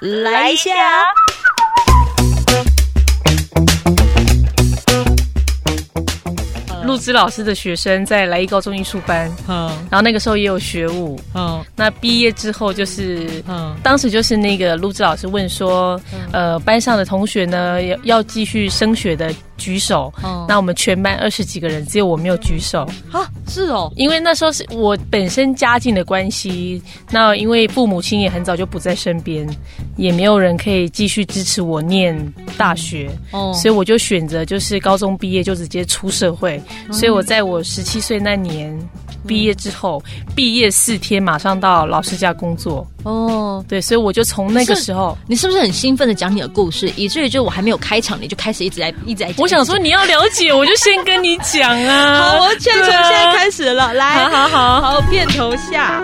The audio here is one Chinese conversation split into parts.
来一下。陆之老师的学生在莱一高中艺术班，嗯，然后那个时候也有学舞，嗯，那毕业之后就是，嗯，当时就是那个陆之老师问说，呃，班上的同学呢要要继续升学的。举手，那我们全班二十几个人，只有我没有举手。啊！是哦，因为那时候是我本身家境的关系，那因为父母亲也很早就不在身边，也没有人可以继续支持我念大学，哦，所以我就选择就是高中毕业就直接出社会，所以我在我十七岁那年。毕业之后，毕业四天马上到老师家工作哦，对，所以我就从那个时候，你是不是很兴奋的讲你的故事，以至于就我还没有开场，你就开始一直在一直在。我想说你要了解，我就先跟你讲啊。好，我现在从现在开始了，来，好好好，片头下。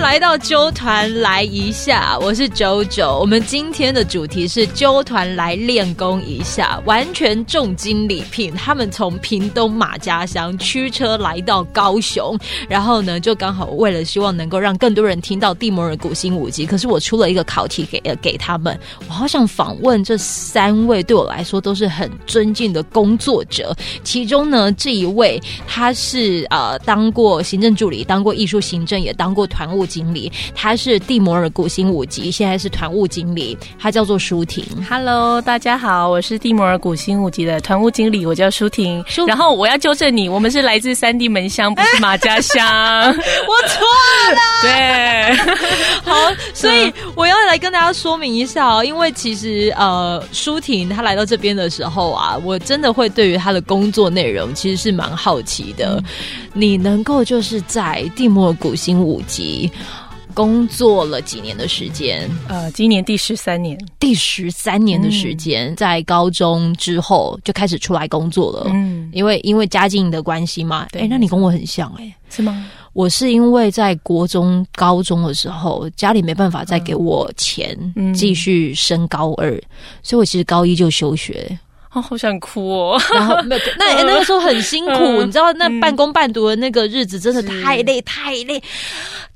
来到纠团来一下，我是九九。我们今天的主题是纠团来练功一下，完全重金礼聘。他们从屏东马家乡驱车来到高雄，然后呢，就刚好为了希望能够让更多人听到地摩尔古新舞集。可是我出了一个考题给给他们，我好想访问这三位对我来说都是很尊敬的工作者。其中呢，这一位他是呃当过行政助理，当过艺术行政，也当过团务。经理，他是蒂摩尔古新五级，现在是团务经理，他叫做舒婷。Hello，大家好，我是蒂摩尔古新五级的团务经理，我叫舒婷。然后我要纠正你，我们是来自三地门乡，不是马家乡。我错了。对，好，所以我要来跟大家说明一下哦，因为其实呃，舒婷她来到这边的时候啊，我真的会对于她的工作内容其实是蛮好奇的。你能够就是在蒂莫古新五级。工作了几年的时间？呃，今年第十三年，第十三年的时间，在高中之后就开始出来工作了。嗯，因为因为家境的关系嘛。哎，那你跟我很像哎，是吗？我是因为在国中、高中的时候，家里没办法再给我钱继续升高二，所以我其实高一就休学。哦，好想哭哦！然后那 那那个时候很辛苦，你知道那半工半读的那个日子真的太累太累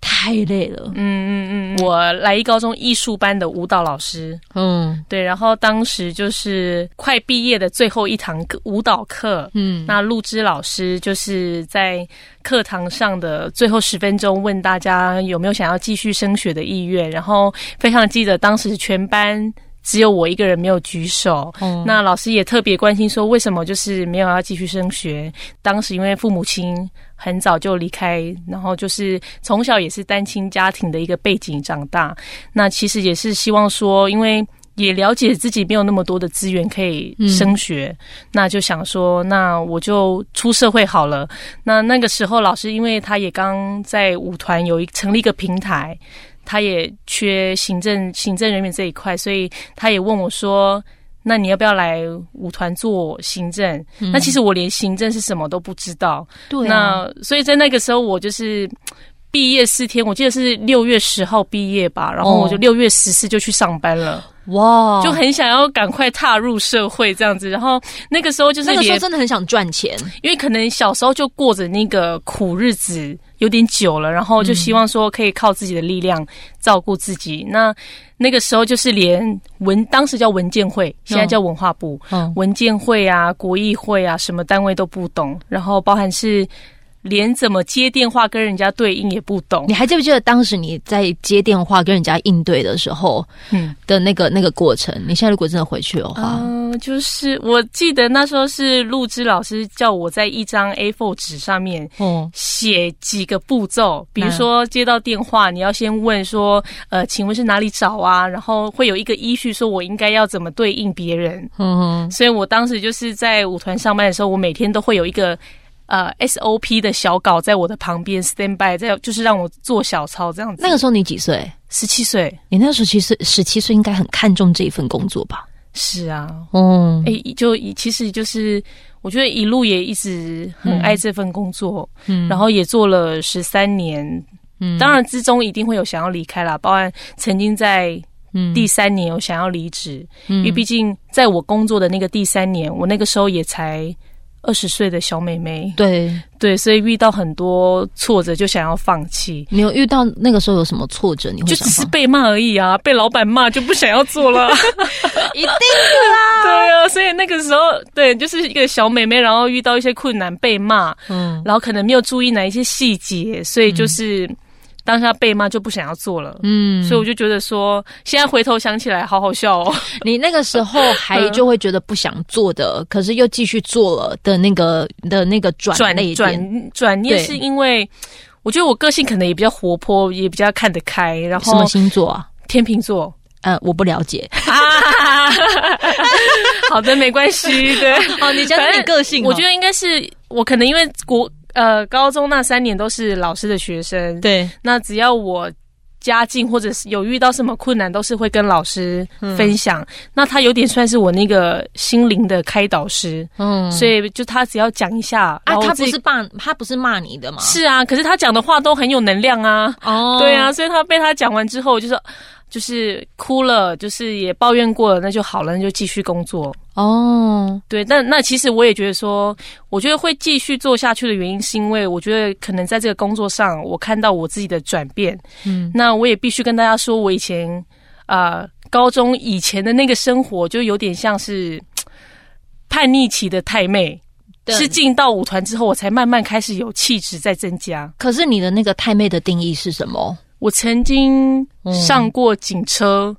太累了。嗯嗯嗯，我来一高中艺术班的舞蹈老师，嗯，对，然后当时就是快毕业的最后一堂课舞蹈课，嗯，那陆之老师就是在课堂上的最后十分钟问大家有没有想要继续升学的意愿，然后非常记得当时全班。只有我一个人没有举手，那老师也特别关心说为什么就是没有要继续升学。当时因为父母亲很早就离开，然后就是从小也是单亲家庭的一个背景长大，那其实也是希望说，因为也了解自己没有那么多的资源可以升学，那就想说，那我就出社会好了。那那个时候老师因为他也刚在舞团有一成立一个平台。他也缺行政行政人员这一块，所以他也问我说：“那你要不要来舞团做行政？”那其实我连行政是什么都不知道。对，那所以在那个时候，我就是毕业四天，我记得是六月十号毕业吧，然后我就六月十四就去上班了。哇，就很想要赶快踏入社会这样子。然后那个时候就是那个时候真的很想赚钱，因为可能小时候就过着那个苦日子。有点久了，然后就希望说可以靠自己的力量照顾自己。那那个时候就是连文，当时叫文件会，现在叫文化部，文件会啊、国议会啊，什么单位都不懂，然后包含是。连怎么接电话跟人家对应也不懂，你还记不记得当时你在接电话跟人家应对的时候，嗯的那个那个过程？你现在如果真的回去的话，嗯，就是我记得那时候是陆之老师叫我在一张 A4 纸上面，哦，写几个步骤，比如说接到电话，你要先问说，呃，请问是哪里找啊？然后会有一个依序，说我应该要怎么对应别人，嗯，所以我当时就是在舞团上班的时候，我每天都会有一个。呃，SOP 的小稿在我的旁边 stand by，在就是让我做小抄这样子。那个时候你几岁？十七岁。你那时候其实十七岁，应该很看重这一份工作吧？是啊，嗯，哎，就其实就是我觉得一路也一直很爱这份工作，嗯，然后也做了十三年，嗯，当然之中一定会有想要离开啦，包含曾经在第三年有想要离职，因为毕竟在我工作的那个第三年，我那个时候也才。二十岁的小妹妹，对对，所以遇到很多挫折就想要放弃。你有遇到那个时候有什么挫折？你会就只是被骂而已啊，被老板骂就不想要做了，一定的啦。对啊，所以那个时候，对，就是一个小妹妹，然后遇到一些困难被骂，嗯，然后可能没有注意哪一些细节，所以就是。当下被骂就不想要做了，嗯，所以我就觉得说，现在回头想起来好好笑哦。你那个时候还就会觉得不想做的，可是又继续做了的那个的那个转转转转念，是因为我觉得我个性可能也比较活泼，也比较看得开。然后什么星座啊？天秤座。呃，我不了解。好的，没关系。对，哦，你讲你个性，我觉得应该是我可能因为国。呃，高中那三年都是老师的学生，对。那只要我家境或者是有遇到什么困难，都是会跟老师分享。那他有点算是我那个心灵的开导师，嗯。所以就他只要讲一下，啊，他不是骂他不是骂你的吗？是啊，可是他讲的话都很有能量啊。哦，对啊，所以他被他讲完之后，就是。就是哭了，就是也抱怨过了，那就好了，那就继续工作哦。对，那那其实我也觉得说，我觉得会继续做下去的原因，是因为我觉得可能在这个工作上，我看到我自己的转变。嗯，那我也必须跟大家说，我以前啊，高中以前的那个生活，就有点像是叛逆期的太妹，是进到舞团之后，我才慢慢开始有气质在增加。可是你的那个太妹的定义是什么？我曾经上过警车，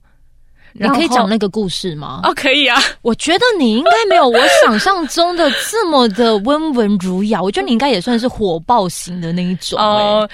你可以讲那个故事吗？哦，可以啊。我觉得你应该没有我想象中的这么的温文儒雅。我觉得你应该也算是火爆型的那一种。哦，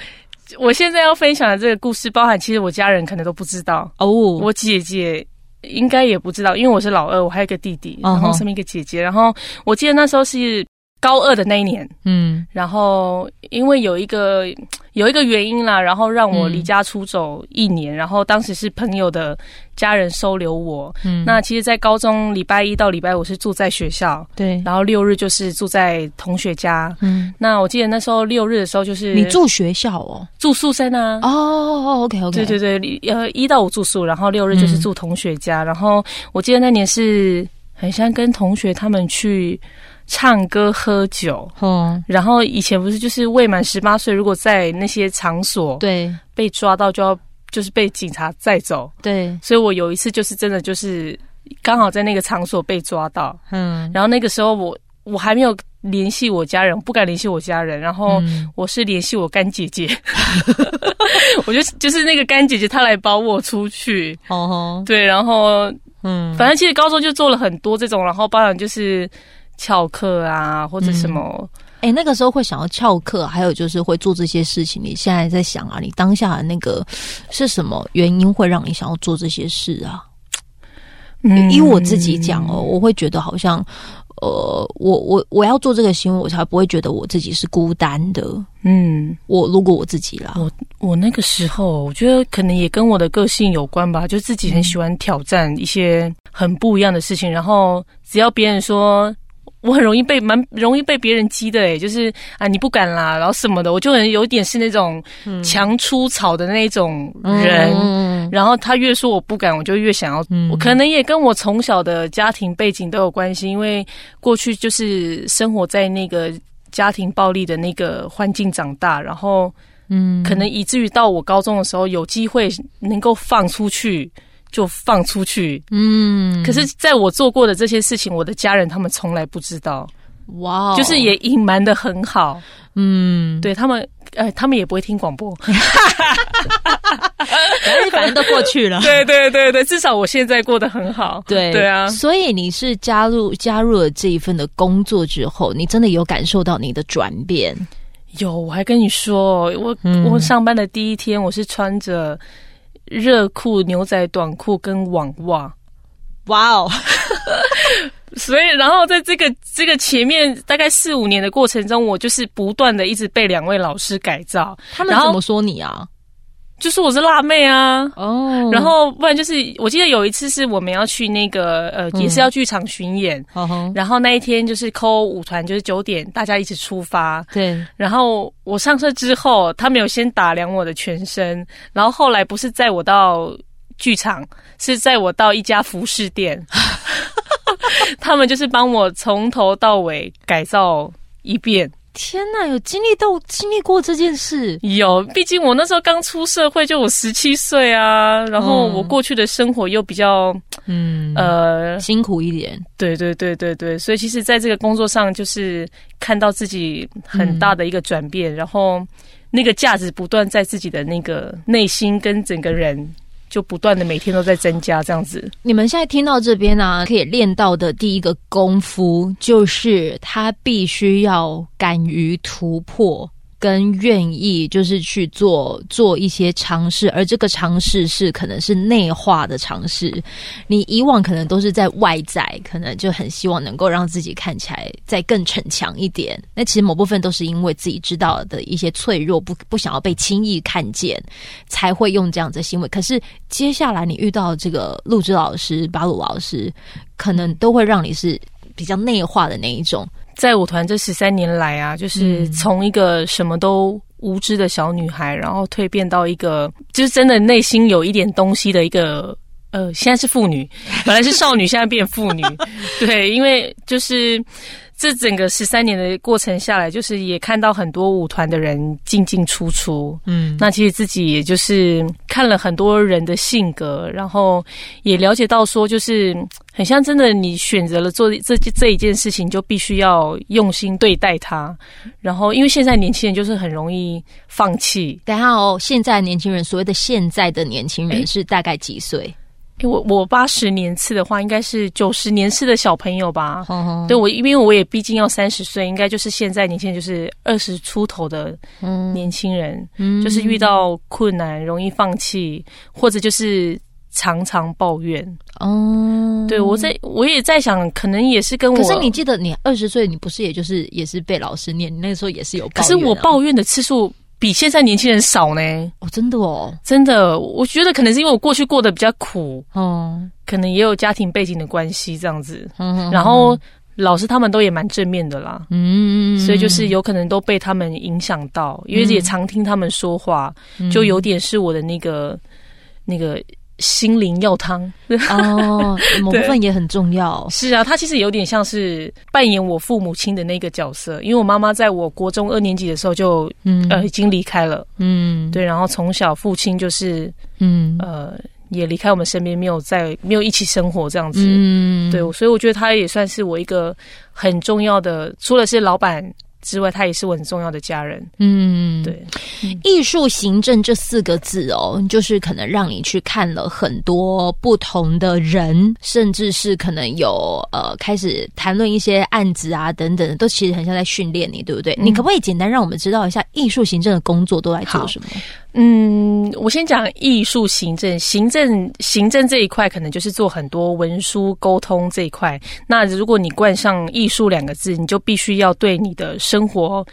我现在要分享的这个故事，包含其实我家人可能都不知道哦。我姐姐应该也不知道，因为我是老二，我还有一个弟弟，然后身边一个姐姐。然后我记得那时候是。高二的那一年，嗯，然后因为有一个有一个原因啦，然后让我离家出走一年，然后当时是朋友的家人收留我，嗯，那其实，在高中礼拜一到礼拜五是住在学校，对，然后六日就是住在同学家，嗯，那我记得那时候六日的时候就是你住学校哦，住宿生啊，哦，OK OK，对对对，呃，一到五住宿，然后六日就是住同学家，然后我记得那年是很像跟同学他们去。唱歌喝酒，嗯，然后以前不是就是未满十八岁，如果在那些场所对。被抓到，就要就是被警察载走，对。所以我有一次就是真的就是刚好在那个场所被抓到，嗯，然后那个时候我我还没有联系我家人，不敢联系我家人，然后我是联系我干姐姐，我就就是那个干姐姐她来保我出去，哦，对，然后嗯，反正其实高中就做了很多这种，然后包含就是。翘课啊，或者什么？哎，那个时候会想要翘课，还有就是会做这些事情。你现在在想啊，你当下的那个是什么原因会让你想要做这些事啊？嗯以我自己讲哦，我会觉得好像，呃，我我我要做这个行为，我才不会觉得我自己是孤单的。嗯，我如果我自己啦，我我那个时候，我觉得可能也跟我的个性有关吧，就自己很喜欢挑战一些很不一样的事情，然后只要别人说。我很容易被蛮容易被别人激的诶，就是啊你不敢啦，然后什么的，我就很有点是那种强出草的那种人。然后他越说我不敢，我就越想要。我可能也跟我从小的家庭背景都有关系，因为过去就是生活在那个家庭暴力的那个环境长大，然后嗯，可能以至于到我高中的时候有机会能够放出去。就放出去，嗯。可是，在我做过的这些事情，我的家人他们从来不知道，哇，就是也隐瞒的很好，嗯。对他们，呃，他们也不会听广播，反正都过去了。对对对对，至少我现在过得很好。对对啊，所以你是加入加入了这一份的工作之后，你真的有感受到你的转变？有，我还跟你说，我我上班的第一天，我是穿着。热裤、牛仔短裤跟网袜，哇哦！所以，然后在这个这个前面大概四五年的过程中，我就是不断的一直被两位老师改造。他们怎么说你啊？就是我是辣妹啊，哦，然后不然就是我记得有一次是我们要去那个呃也是要剧场巡演，然后那一天就是扣舞团就是九点大家一起出发，对，然后我上车之后，他们有先打量我的全身，然后后来不是载我到剧场，是载我到一家服饰店。他们就是帮我从头到尾改造一遍。天呐，有经历到经历过这件事？有，毕竟我那时候刚出社会，就我十七岁啊。然后我过去的生活又比较，嗯呃，辛苦一点。对对对对对，所以其实在这个工作上，就是看到自己很大的一个转变，然后那个价值不断在自己的那个内心跟整个人。就不断的每天都在增加这样子。你们现在听到这边呢，可以练到的第一个功夫，就是他必须要敢于突破。跟愿意就是去做做一些尝试，而这个尝试是可能是内化的尝试。你以往可能都是在外在，可能就很希望能够让自己看起来再更逞强一点。那其实某部分都是因为自己知道的一些脆弱，不不想要被轻易看见，才会用这样的行为。可是接下来你遇到这个陆之老师、巴鲁老师，可能都会让你是比较内化的那一种。在舞团这十三年来啊，就是从一个什么都无知的小女孩，然后蜕变到一个就是真的内心有一点东西的一个呃，现在是妇女，本来是少女，现在变妇女。对，因为就是。这整个十三年的过程下来，就是也看到很多舞团的人进进出出，嗯，那其实自己也就是看了很多人的性格，然后也了解到说，就是很像真的，你选择了做这这一件事情，就必须要用心对待它。然后，因为现在年轻人就是很容易放弃。等下哦，现在年轻人所谓的现在的年轻人是大概几岁？我我八十年次的话，应该是九十年次的小朋友吧？对，我因为我也毕竟要三十岁，应该就是现在年轻人就是二十出头的年轻人，就是遇到困难容易放弃，或者就是常常抱怨。哦，对我在我也在想，可能也是跟我。可是你记得，你二十岁，你不是也就是也是被老师念？你那个时候也是有，可是我抱怨的次数。比现在年轻人少呢？哦，真的哦，真的，我觉得可能是因为我过去过得比较苦，哦，可能也有家庭背景的关系这样子。嗯，然后老师他们都也蛮正面的啦，嗯，所以就是有可能都被他们影响到，因为也常听他们说话，就有点是我的那个那个。心灵药汤。哦，某部分也很重要。是啊，他其实有点像是扮演我父母亲的那个角色，因为我妈妈在我国中二年级的时候就呃已经离开了，嗯，对，然后从小父亲就是嗯呃也离开我们身边，没有在没有一起生活这样子，嗯，对，所以我觉得他也算是我一个很重要的，除了是老板。之外，他也是我很重要的家人。嗯，对，艺术行政这四个字哦，就是可能让你去看了很多不同的人，甚至是可能有呃开始谈论一些案子啊等等，都其实很像在训练你，对不对？你可不可以简单让我们知道一下艺术行政的工作都在做什么？嗯，我先讲艺术行政，行政行政这一块可能就是做很多文书沟通这一块。那如果你冠上艺术两个字，你就必须要对你的生活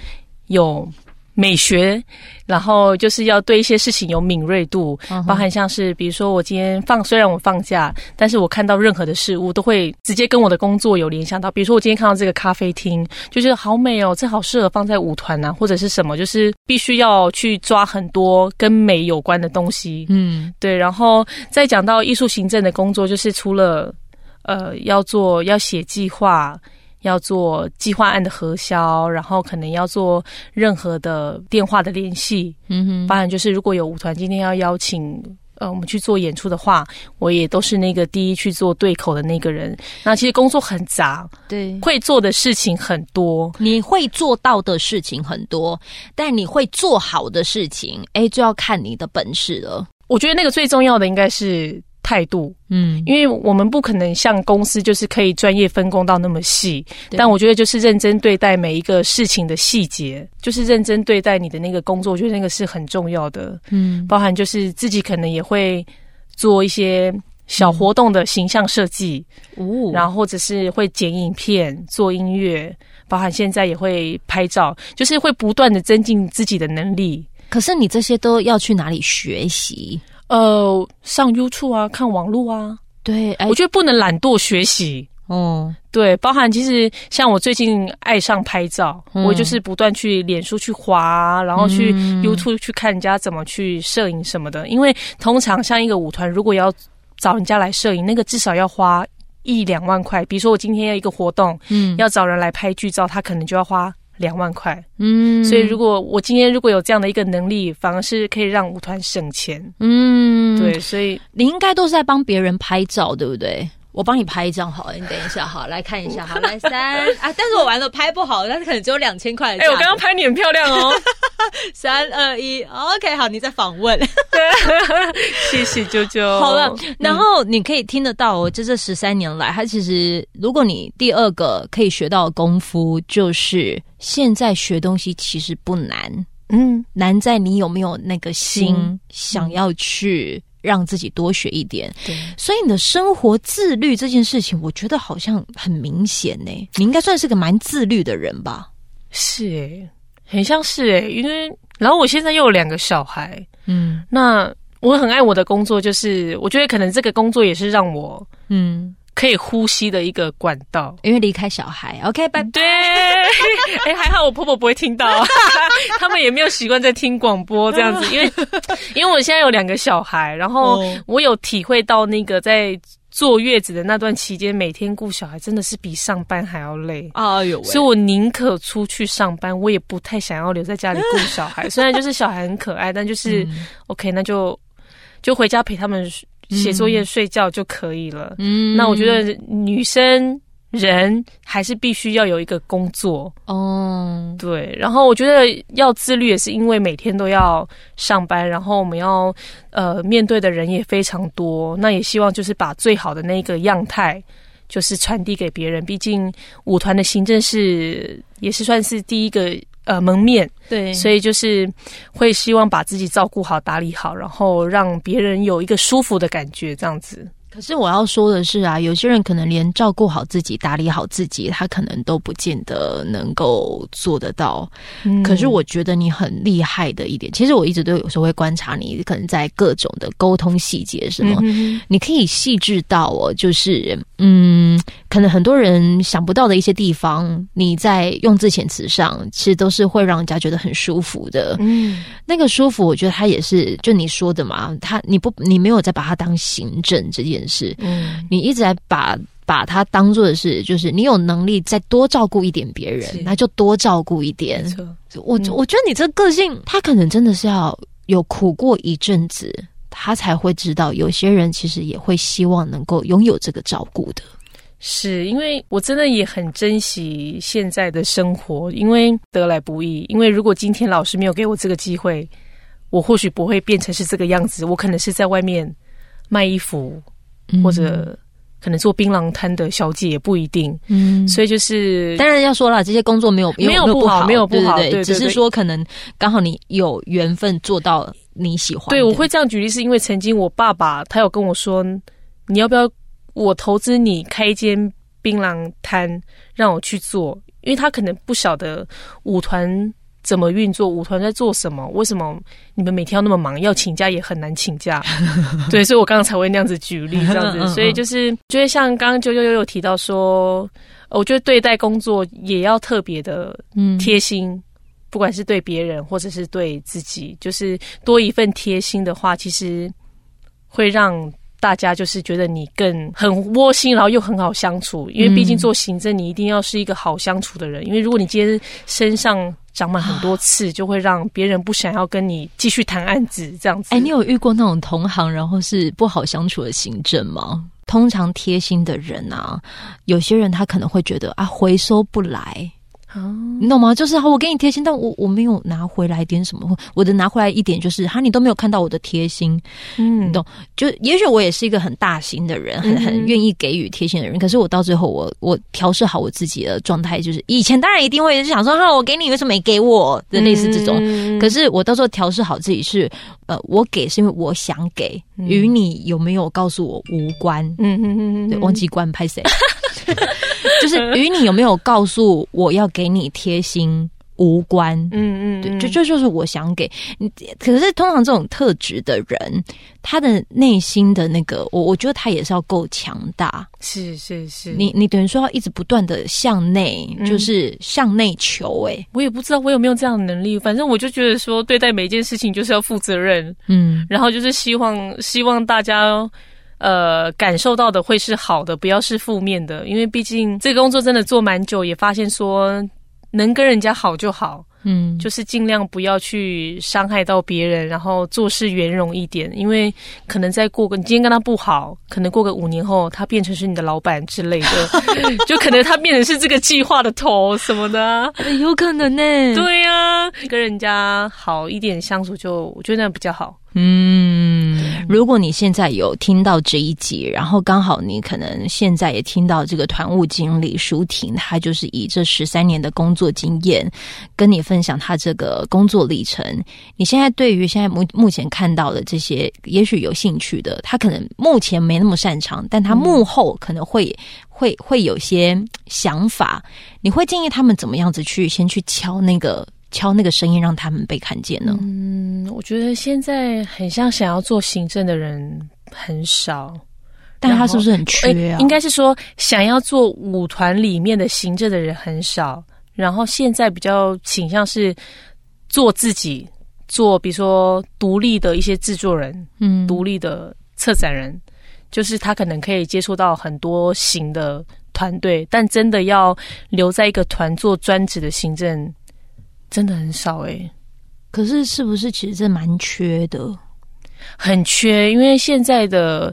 有。美学，然后就是要对一些事情有敏锐度，包含像是比如说我今天放，虽然我放假，但是我看到任何的事物都会直接跟我的工作有联想到。比如说我今天看到这个咖啡厅，就觉得好美哦，这好适合放在舞团呐，或者是什么，就是必须要去抓很多跟美有关的东西。嗯，对。然后再讲到艺术行政的工作，就是除了呃要做要写计划。要做计划案的核销，然后可能要做任何的电话的联系。嗯哼，当然就是如果有舞团今天要邀请呃我们去做演出的话，我也都是那个第一去做对口的那个人。那其实工作很杂，对，会做的事情很多，你会做到的事情很多，但你会做好的事情，哎，就要看你的本事了。我觉得那个最重要的应该是。态度，嗯，因为我们不可能像公司就是可以专业分工到那么细，但我觉得就是认真对待每一个事情的细节，就是认真对待你的那个工作，我觉得那个是很重要的，嗯，包含就是自己可能也会做一些小活动的形象设计，哦，然后或者是会剪影片、做音乐，包含现在也会拍照，就是会不断的增进自己的能力。可是你这些都要去哪里学习？呃，上 YouTube 啊，看网络啊，对，我觉得不能懒惰学习。哦，对，包含其实像我最近爱上拍照，我就是不断去脸书去滑，然后去 YouTube 去看人家怎么去摄影什么的。因为通常像一个舞团，如果要找人家来摄影，那个至少要花一两万块。比如说我今天要一个活动，嗯，要找人来拍剧照，他可能就要花两万块，嗯。所以如果我今天如果有这样的一个能力，反而是可以让舞团省钱，嗯，对。所以你应该都是在帮别人拍照，对不对？我帮你拍一张好了，你等一下好来看一下，好来三 啊！但是我玩的拍不好，但是可能只有两千块。哎，我刚刚拍你很漂亮哦，三二一，OK，好，你在访问，谢谢啾啾。好了，然后你可以听得到，就这十三年来，他其实如果你第二个可以学到的功夫，就是现在学东西其实不难，嗯，难在你有没有那个心想要去。让自己多学一点，对，所以你的生活自律这件事情，我觉得好像很明显呢。你应该算是个蛮自律的人吧？是诶，很像是诶，因为然后我现在又有两个小孩，嗯，那我很爱我的工作，就是我觉得可能这个工作也是让我，嗯。可以呼吸的一个管道，因为离开小孩，OK，拜拜。哎，还好我婆婆不会听到，他们也没有习惯在听广播这样子，因为因为我现在有两个小孩，然后我有体会到那个在坐月子的那段期间，每天顾小孩真的是比上班还要累啊！有，所以我宁可出去上班，我也不太想要留在家里顾小孩。虽然就是小孩很可爱，但就是 OK，那就就回家陪他们。写作业、睡觉就可以了。嗯，那我觉得女生人还是必须要有一个工作哦。对，然后我觉得要自律，也是因为每天都要上班，然后我们要呃面对的人也非常多。那也希望就是把最好的那个样态，就是传递给别人。毕竟舞团的行政是也是算是第一个。呃，门面对，所以就是会希望把自己照顾好、打理好，然后让别人有一个舒服的感觉，这样子。可是我要说的是啊，有些人可能连照顾好自己、打理好自己，他可能都不见得能够做得到。可是我觉得你很厉害的一点，其实我一直都有时候会观察你，可能在各种的沟通细节什么，你可以细致到哦，就是嗯，可能很多人想不到的一些地方，你在用字遣词上，其实都是会让人家觉得很舒服的。嗯，那个舒服，我觉得他也是就你说的嘛，他你不你没有再把它当行政这件。是，嗯，你一直在把把它当做的是，就是你有能力再多照顾一点别人，那就多照顾一点。我我觉得你这个性，他可能真的是要有苦过一阵子，他才会知道，有些人其实也会希望能够拥有这个照顾的。是因为我真的也很珍惜现在的生活，因为得来不易。因为如果今天老师没有给我这个机会，我或许不会变成是这个样子，我可能是在外面卖衣服。或者可能做槟榔摊的小姐也不一定，嗯，所以就是当然要说了，这些工作没有没有不好，没有不好，对，只是说可能刚好你有缘分做到你喜欢。对，我会这样举例，是因为曾经我爸爸他有跟我说，你要不要我投资你开一间槟榔摊让我去做，因为他可能不晓得舞团。怎么运作？舞团在做什么？为什么你们每天要那么忙？要请假也很难请假。对，所以我刚刚才会那样子举例，这样子。所以就是，觉得像刚刚九九又有提到说，我觉得对待工作也要特别的贴心，不管是对别人或者是对自己，就是多一份贴心的话，其实会让。大家就是觉得你更很窝心，然后又很好相处，因为毕竟做行政，你一定要是一个好相处的人。因为如果你今天身上长满很多刺，就会让别人不想要跟你继续谈案子这样子。哎，你有遇过那种同行，然后是不好相处的行政吗？通常贴心的人啊，有些人他可能会觉得啊，回收不来。哦，你懂吗？就是我给你贴心，但我我没有拿回来点什么。我的拿回来一点就是，哈，你都没有看到我的贴心。嗯，你懂？就也许我也是一个很大心的人，很很愿意给予贴心的人。可是我到最后，我我调试好我自己的状态，就是以前当然一定会是想说，哈，我给你为什么没给我？的类似这种。可是我到时候调试好自己是，呃，我给是因为我想给，与你有没有告诉我无关。嗯嗯嗯嗯，忘记关拍谁？就是与你有没有告诉我要给你贴心无关，嗯嗯，对，就这就是我想给你。可是通常这种特质的人，他的内心的那个，我我觉得他也是要够强大。是是是，你你等于说要一直不断的向内，就是向内求。哎，我也不知道我有没有这样的能力，反正我就觉得说，对待每一件事情就是要负责任，嗯，然后就是希望希望大家。呃感受到的会是好的，不要是负面的，因为毕竟这个工作真的做蛮久，也发现说能跟人家好就好。嗯，就是尽量不要去伤害到别人，然后做事圆融一点，因为可能再过个，你今天跟他不好，可能过个五年后，他变成是你的老板之类的，就可能他变成是这个计划的头什么的，有可能呢。对呀，跟人家好一点相处，就我觉得那比较好。嗯，如果你现在有听到这一集，然后刚好你可能现在也听到这个团务经理舒婷，他就是以这十三年的工作经验跟你分享他这个工作历程。你现在对于现在目目前看到的这些，也许有兴趣的，他可能目前没那么擅长，但他幕后可能会会会有些想法。你会建议他们怎么样子去先去敲那个？敲那个声音，让他们被看见呢？嗯，我觉得现在很像想要做行政的人很少，但他是不是很缺啊？应该是说想要做舞团里面的行政的人很少，然后现在比较倾向是做自己，做比如说独立的一些制作人，嗯，独立的策展人，就是他可能可以接触到很多型的团队，但真的要留在一个团做专职的行政。真的很少哎，可是是不是其实这蛮缺的？很缺，因为现在的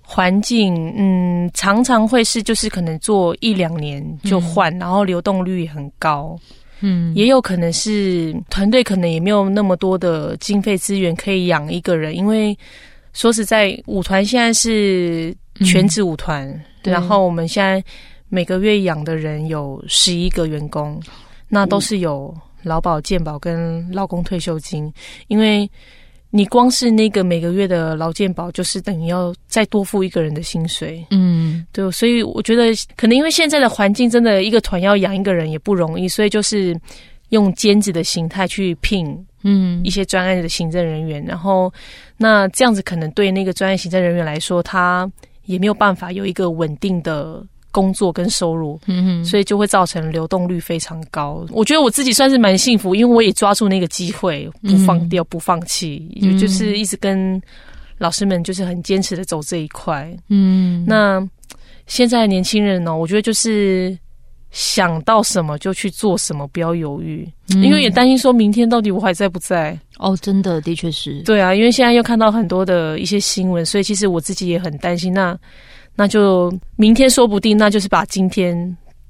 环境，嗯，常常会是就是可能做一两年就换，然后流动率很高，嗯，也有可能是团队可能也没有那么多的经费资源可以养一个人，因为说实在，舞团现在是全职舞团，然后我们现在每个月养的人有十一个员工，那都是有。劳保、健保跟劳工退休金，因为你光是那个每个月的劳健保，就是等于要再多付一个人的薪水。嗯，对，所以我觉得可能因为现在的环境，真的一个团要养一个人也不容易，所以就是用兼职的形态去聘嗯一些专案的行政人员，然后那这样子可能对那个专业行政人员来说，他也没有办法有一个稳定的。工作跟收入，嗯所以就会造成流动率非常高。我觉得我自己算是蛮幸福，因为我也抓住那个机会，不放掉，不放弃，就就是一直跟老师们就是很坚持的走这一块。嗯，那现在年轻人呢，我觉得就是想到什么就去做什么，不要犹豫，因为也担心说明天到底我还在不在。哦，真的，的确是。对啊，因为现在又看到很多的一些新闻，所以其实我自己也很担心。那那就明天说不定，那就是把今天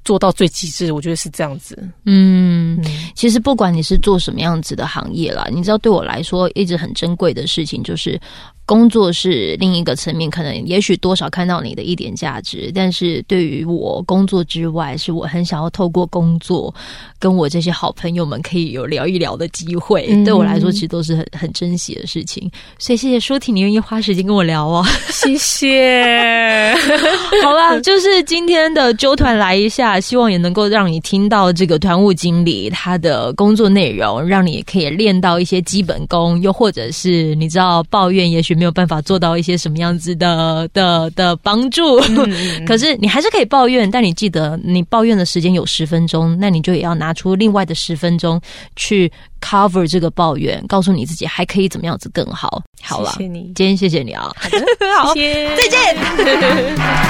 做到最极致。我觉得是这样子。嗯，其实不管你是做什么样子的行业啦，你知道，对我来说一直很珍贵的事情就是。工作是另一个层面，可能也许多少看到你的一点价值，但是对于我工作之外，是我很想要透过工作跟我这些好朋友们可以有聊一聊的机会。对我来说，其实都是很很珍惜的事情。所以谢谢舒婷，你愿意花时间跟我聊哦，谢谢。好了，就是今天的纠团来一下，希望也能够让你听到这个团务经理他的工作内容，让你可以练到一些基本功，又或者是你知道抱怨，也许。没有办法做到一些什么样子的的的帮助，可是你还是可以抱怨，但你记得你抱怨的时间有十分钟，那你就也要拿出另外的十分钟去 cover 这个抱怨，告诉你自己还可以怎么样子更好。好了，谢谢你，今天谢谢你啊，好，再见。